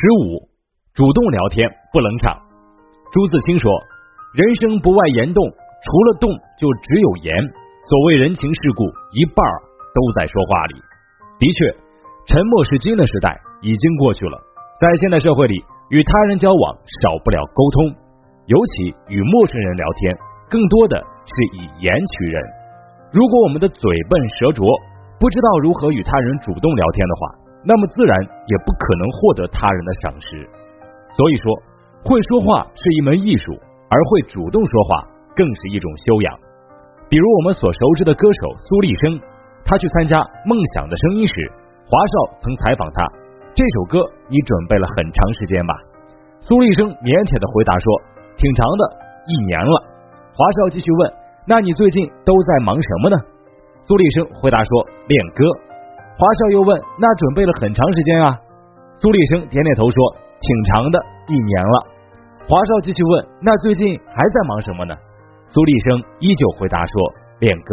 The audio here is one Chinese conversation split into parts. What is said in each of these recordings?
十五，主动聊天不冷场。朱自清说：“人生不外言动，除了动就只有言。所谓人情世故，一半都在说话里。”的确，沉默是金的时代已经过去了。在现代社会里，与他人交往少不了沟通，尤其与陌生人聊天，更多的是以言取人。如果我们的嘴笨舌拙，不知道如何与他人主动聊天的话，那么自然也不可能获得他人的赏识。所以说，会说话是一门艺术，而会主动说话更是一种修养。比如我们所熟知的歌手苏丽生，他去参加《梦想的声音》时，华少曾采访他：“这首歌你准备了很长时间吧？”苏丽生腼腆的回答说：“挺长的，一年了。”华少继续问：“那你最近都在忙什么呢？”苏丽生回答说：“练歌。”华少又问：“那准备了很长时间啊？”苏丽生点点头说：“挺长的，一年了。”华少继续问：“那最近还在忙什么呢？”苏丽生依旧回答说：“练歌。”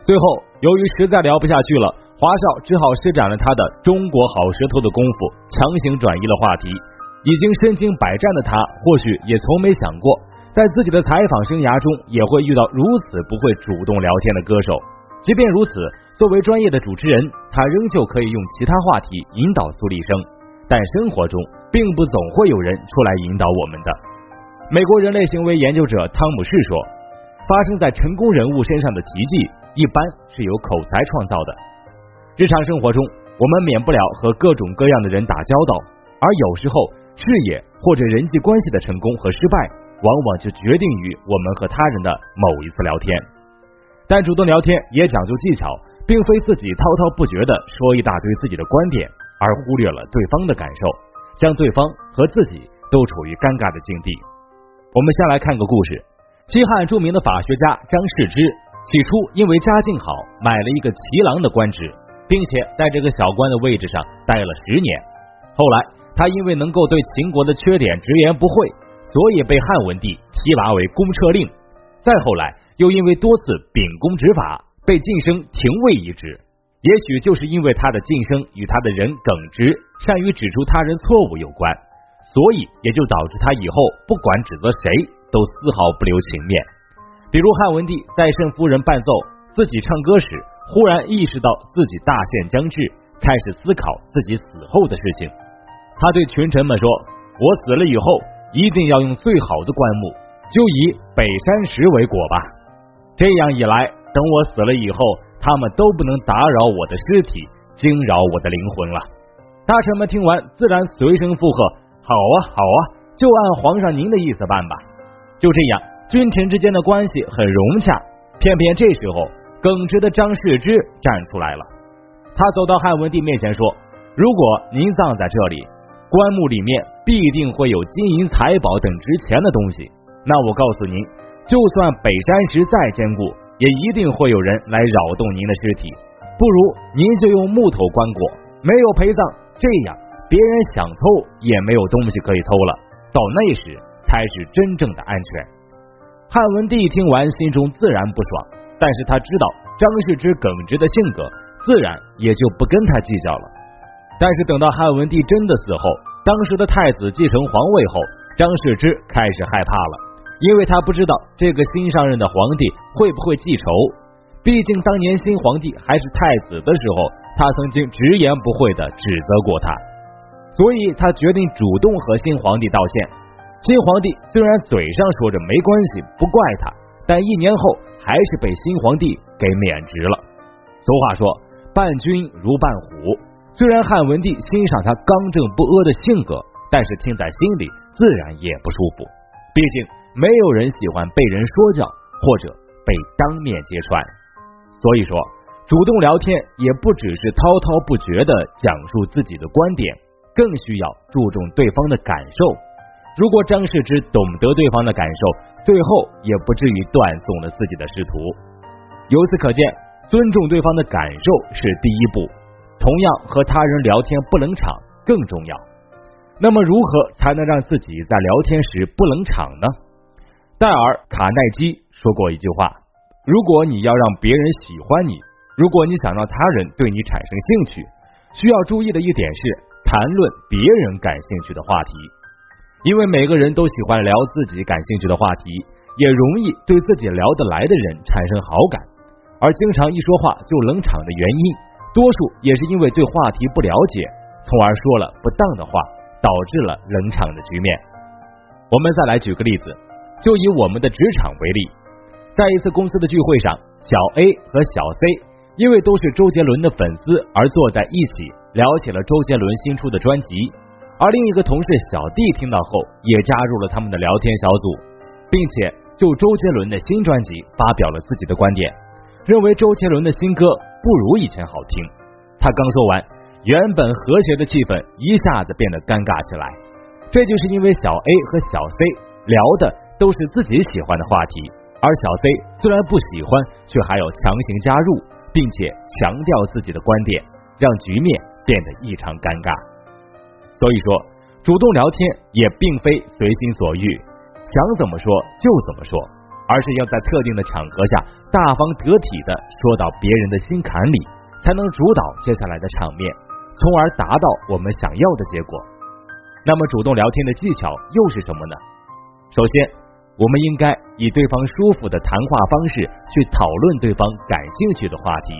最后，由于实在聊不下去了，华少只好施展了他的中国好舌头的功夫，强行转移了话题。已经身经百战的他，或许也从没想过。在自己的采访生涯中，也会遇到如此不会主动聊天的歌手。即便如此，作为专业的主持人，他仍旧可以用其他话题引导苏丽生。但生活中，并不总会有人出来引导我们的。美国人类行为研究者汤姆士说：“发生在成功人物身上的奇迹，一般是由口才创造的。”日常生活中，我们免不了和各种各样的人打交道，而有时候，事业或者人际关系的成功和失败。往往就决定于我们和他人的某一次聊天，但主动聊天也讲究技巧，并非自己滔滔不绝的说一大堆自己的观点，而忽略了对方的感受，将对方和自己都处于尴尬的境地。我们先来看个故事：西汉著名的法学家张释之，起初因为家境好，买了一个骑郎的官职，并且在这个小官的位置上待了十年。后来他因为能够对秦国的缺点直言不讳。所以被汉文帝提拔为公车令，再后来又因为多次秉公执法，被晋升廷尉一职。也许就是因为他的晋升与他的人耿直、善于指出他人错误有关，所以也就导致他以后不管指责谁，都丝毫不留情面。比如汉文帝在慎夫人伴奏自己唱歌时，忽然意识到自己大限将至，开始思考自己死后的事情。他对群臣们说：“我死了以后。”一定要用最好的棺木，就以北山石为果吧。这样一来，等我死了以后，他们都不能打扰我的尸体，惊扰我的灵魂了。大臣们听完，自然随声附和：“好啊，好啊，就按皇上您的意思办吧。”就这样，君臣之间的关系很融洽。偏偏这时候，耿直的张世之站出来了。他走到汉文帝面前说：“如果您葬在这里。”棺木里面必定会有金银财宝等值钱的东西，那我告诉您，就算北山石再坚固，也一定会有人来扰动您的尸体。不如您就用木头棺椁，没有陪葬，这样别人想偷也没有东西可以偷了。到那时才是真正的安全。汉文帝听完，心中自然不爽，但是他知道张世之耿直的性格，自然也就不跟他计较了。但是等到汉文帝真的死后，当时的太子继承皇位后，张世之开始害怕了，因为他不知道这个新上任的皇帝会不会记仇。毕竟当年新皇帝还是太子的时候，他曾经直言不讳的指责过他，所以他决定主动和新皇帝道歉。新皇帝虽然嘴上说着没关系，不怪他，但一年后还是被新皇帝给免职了。俗话说，伴君如伴虎。虽然汉文帝欣赏他刚正不阿的性格，但是听在心里自然也不舒服。毕竟没有人喜欢被人说教或者被当面揭穿。所以说，主动聊天也不只是滔滔不绝的讲述自己的观点，更需要注重对方的感受。如果张世之懂得对方的感受，最后也不至于断送了自己的仕途。由此可见，尊重对方的感受是第一步。同样和他人聊天不冷场更重要。那么如何才能让自己在聊天时不冷场呢？戴尔·卡耐基说过一句话：如果你要让别人喜欢你，如果你想让他人对你产生兴趣，需要注意的一点是谈论别人感兴趣的话题，因为每个人都喜欢聊自己感兴趣的话题，也容易对自己聊得来的人产生好感。而经常一说话就冷场的原因，多数也是因为对话题不了解，从而说了不当的话，导致了冷场的局面。我们再来举个例子，就以我们的职场为例，在一次公司的聚会上，小 A 和小 C。因为都是周杰伦的粉丝，而坐在一起聊起了周杰伦新出的专辑。而另一个同事小 D 听到后，也加入了他们的聊天小组，并且就周杰伦的新专辑发表了自己的观点，认为周杰伦的新歌不如以前好听。他刚说完，原本和谐的气氛一下子变得尴尬起来。这就是因为小 A 和小 C 聊的都是自己喜欢的话题，而小 C 虽然不喜欢，却还要强行加入。并且强调自己的观点，让局面变得异常尴尬。所以说，主动聊天也并非随心所欲，想怎么说就怎么说，而是要在特定的场合下大方得体的说到别人的心坎里，才能主导接下来的场面，从而达到我们想要的结果。那么，主动聊天的技巧又是什么呢？首先。我们应该以对方舒服的谈话方式去讨论对方感兴趣的话题，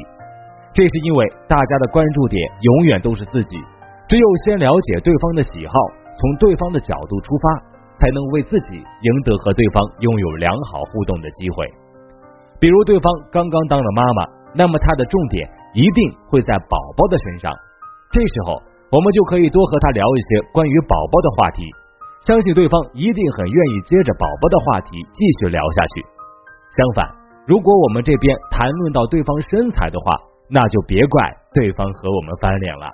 这是因为大家的关注点永远都是自己，只有先了解对方的喜好，从对方的角度出发，才能为自己赢得和对方拥有良好互动的机会。比如对方刚刚当了妈妈，那么他的重点一定会在宝宝的身上，这时候我们就可以多和他聊一些关于宝宝的话题。相信对方一定很愿意接着宝宝的话题继续聊下去。相反，如果我们这边谈论到对方身材的话，那就别怪对方和我们翻脸了。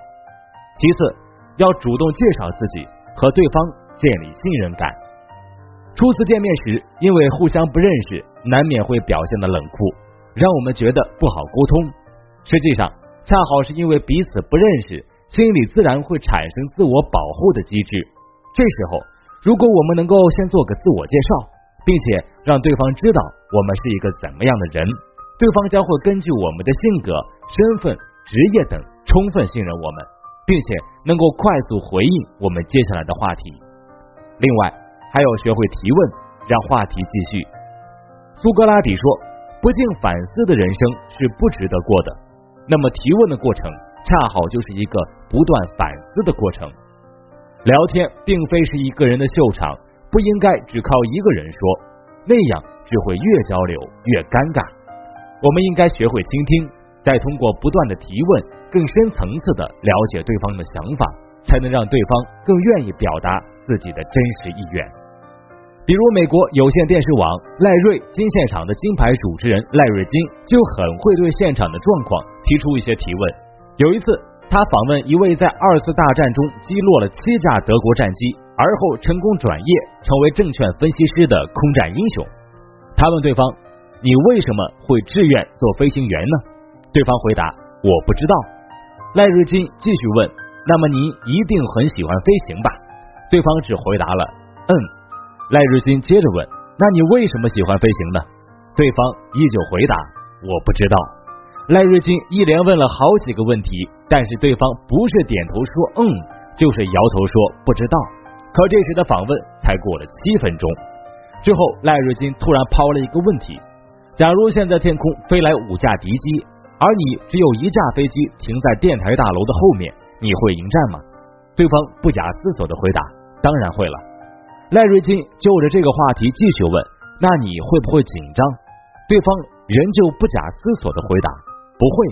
其次，要主动介绍自己，和对方建立信任感。初次见面时，因为互相不认识，难免会表现的冷酷，让我们觉得不好沟通。实际上，恰好是因为彼此不认识，心里自然会产生自我保护的机制。这时候。如果我们能够先做个自我介绍，并且让对方知道我们是一个怎么样的人，对方将会根据我们的性格、身份、职业等充分信任我们，并且能够快速回应我们接下来的话题。另外，还要学会提问，让话题继续。苏格拉底说：“不经反思的人生是不值得过的。”那么，提问的过程恰好就是一个不断反思的过程。聊天并非是一个人的秀场，不应该只靠一个人说，那样只会越交流越尴尬。我们应该学会倾听，再通过不断的提问，更深层次的了解对方的想法，才能让对方更愿意表达自己的真实意愿。比如，美国有线电视网赖瑞金现场的金牌主持人赖瑞金就很会对现场的状况提出一些提问。有一次。他访问一位在二次大战中击落了七架德国战机，而后成功转业成为证券分析师的空战英雄。他问对方：“你为什么会志愿做飞行员呢？”对方回答：“我不知道。”赖瑞金继续问：“那么您一定很喜欢飞行吧？”对方只回答了：“嗯。”赖瑞金接着问：“那你为什么喜欢飞行呢？”对方依旧回答：“我不知道。”赖瑞金一连问了好几个问题，但是对方不是点头说嗯，就是摇头说不知道。可这时的访问才过了七分钟，之后赖瑞金突然抛了一个问题：假如现在天空飞来五架敌机，而你只有一架飞机停在电台大楼的后面，你会迎战吗？对方不假思索的回答：当然会了。赖瑞金就着这个话题继续问：那你会不会紧张？对方仍旧不假思索的回答。不会，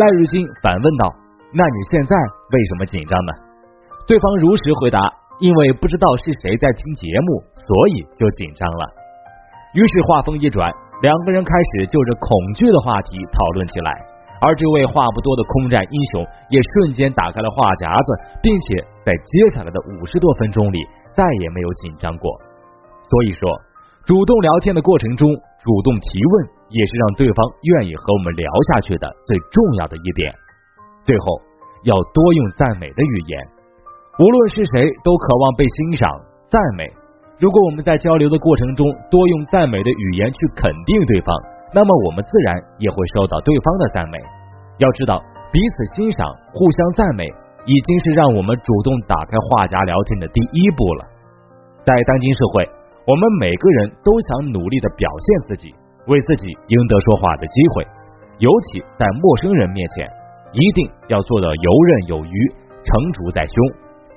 赖瑞金反问道：“那你现在为什么紧张呢？”对方如实回答：“因为不知道是谁在听节目，所以就紧张了。”于是话锋一转，两个人开始就着恐惧的话题讨论起来。而这位话不多的空战英雄也瞬间打开了话匣子，并且在接下来的五十多分钟里再也没有紧张过。所以说，主动聊天的过程中，主动提问。也是让对方愿意和我们聊下去的最重要的一点。最后，要多用赞美的语言，无论是谁都渴望被欣赏、赞美。如果我们在交流的过程中多用赞美的语言去肯定对方，那么我们自然也会受到对方的赞美。要知道，彼此欣赏、互相赞美，已经是让我们主动打开话匣聊天的第一步了。在当今社会，我们每个人都想努力的表现自己，为自己赢得说话的机会，尤其在陌生人面前，一定要做到游刃有余、成竹在胸，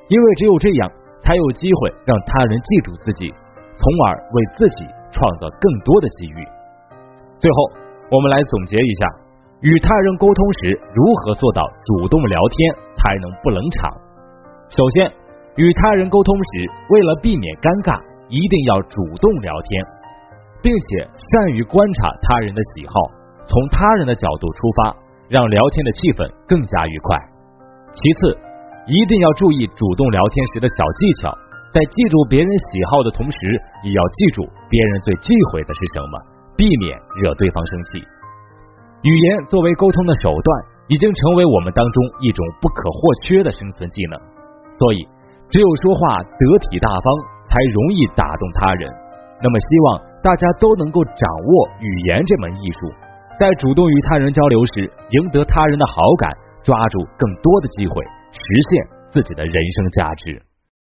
因为只有这样，才有机会让他人记住自己，从而为自己创造更多的机遇。最后，我们来总结一下，与他人沟通时如何做到主动聊天才能不冷场。首先。与他人沟通时，为了避免尴尬，一定要主动聊天，并且善于观察他人的喜好，从他人的角度出发，让聊天的气氛更加愉快。其次，一定要注意主动聊天时的小技巧，在记住别人喜好的同时，也要记住别人最忌讳的是什么，避免惹对方生气。语言作为沟通的手段，已经成为我们当中一种不可或缺的生存技能，所以。只有说话得体大方，才容易打动他人。那么，希望大家都能够掌握语言这门艺术，在主动与他人交流时，赢得他人的好感，抓住更多的机会，实现自己的人生价值。